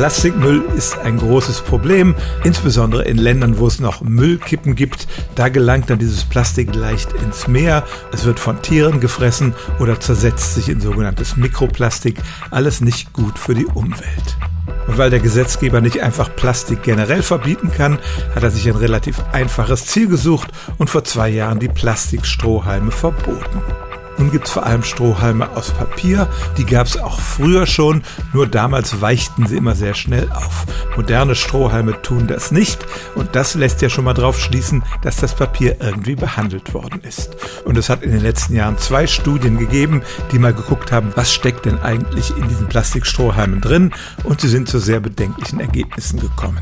Plastikmüll ist ein großes Problem, insbesondere in Ländern, wo es noch Müllkippen gibt. Da gelangt dann dieses Plastik leicht ins Meer. Es wird von Tieren gefressen oder zersetzt sich in sogenanntes Mikroplastik. Alles nicht gut für die Umwelt. Und weil der Gesetzgeber nicht einfach Plastik generell verbieten kann, hat er sich ein relativ einfaches Ziel gesucht und vor zwei Jahren die Plastikstrohhalme verboten. Nun gibt es vor allem Strohhalme aus Papier. Die gab es auch früher schon, nur damals weichten sie immer sehr schnell auf. Moderne Strohhalme tun das nicht und das lässt ja schon mal drauf schließen, dass das Papier irgendwie behandelt worden ist. Und es hat in den letzten Jahren zwei Studien gegeben, die mal geguckt haben, was steckt denn eigentlich in diesen Plastikstrohhalmen drin und sie sind zu sehr bedenklichen Ergebnissen gekommen.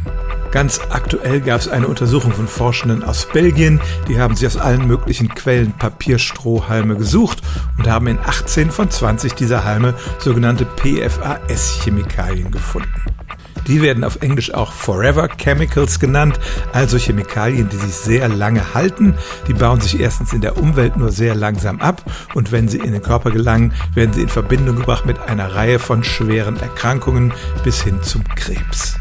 Ganz aktuell gab es eine Untersuchung von Forschenden aus Belgien, die haben sich aus allen möglichen Quellen Papierstrohhalme gesucht und haben in 18 von 20 dieser Halme sogenannte PFAS-Chemikalien gefunden. Die werden auf Englisch auch Forever Chemicals genannt, also Chemikalien, die sich sehr lange halten. Die bauen sich erstens in der Umwelt nur sehr langsam ab und wenn sie in den Körper gelangen, werden sie in Verbindung gebracht mit einer Reihe von schweren Erkrankungen bis hin zum Krebs.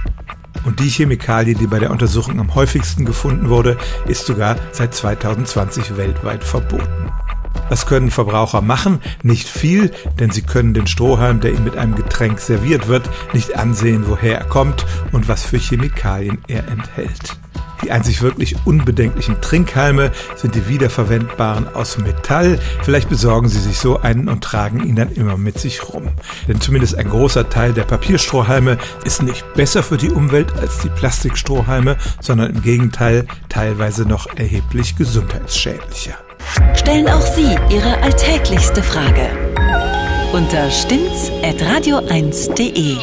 Und die Chemikalie, die bei der Untersuchung am häufigsten gefunden wurde, ist sogar seit 2020 weltweit verboten. Was können Verbraucher machen? Nicht viel, denn sie können den Strohhalm, der ihnen mit einem Getränk serviert wird, nicht ansehen, woher er kommt und was für Chemikalien er enthält. Die einzig wirklich unbedenklichen Trinkhalme sind die wiederverwendbaren aus Metall. Vielleicht besorgen Sie sich so einen und tragen ihn dann immer mit sich rum. Denn zumindest ein großer Teil der Papierstrohhalme ist nicht besser für die Umwelt als die Plastikstrohhalme, sondern im Gegenteil teilweise noch erheblich gesundheitsschädlicher. Stellen auch Sie Ihre alltäglichste Frage unter stimmtz.radio1.de.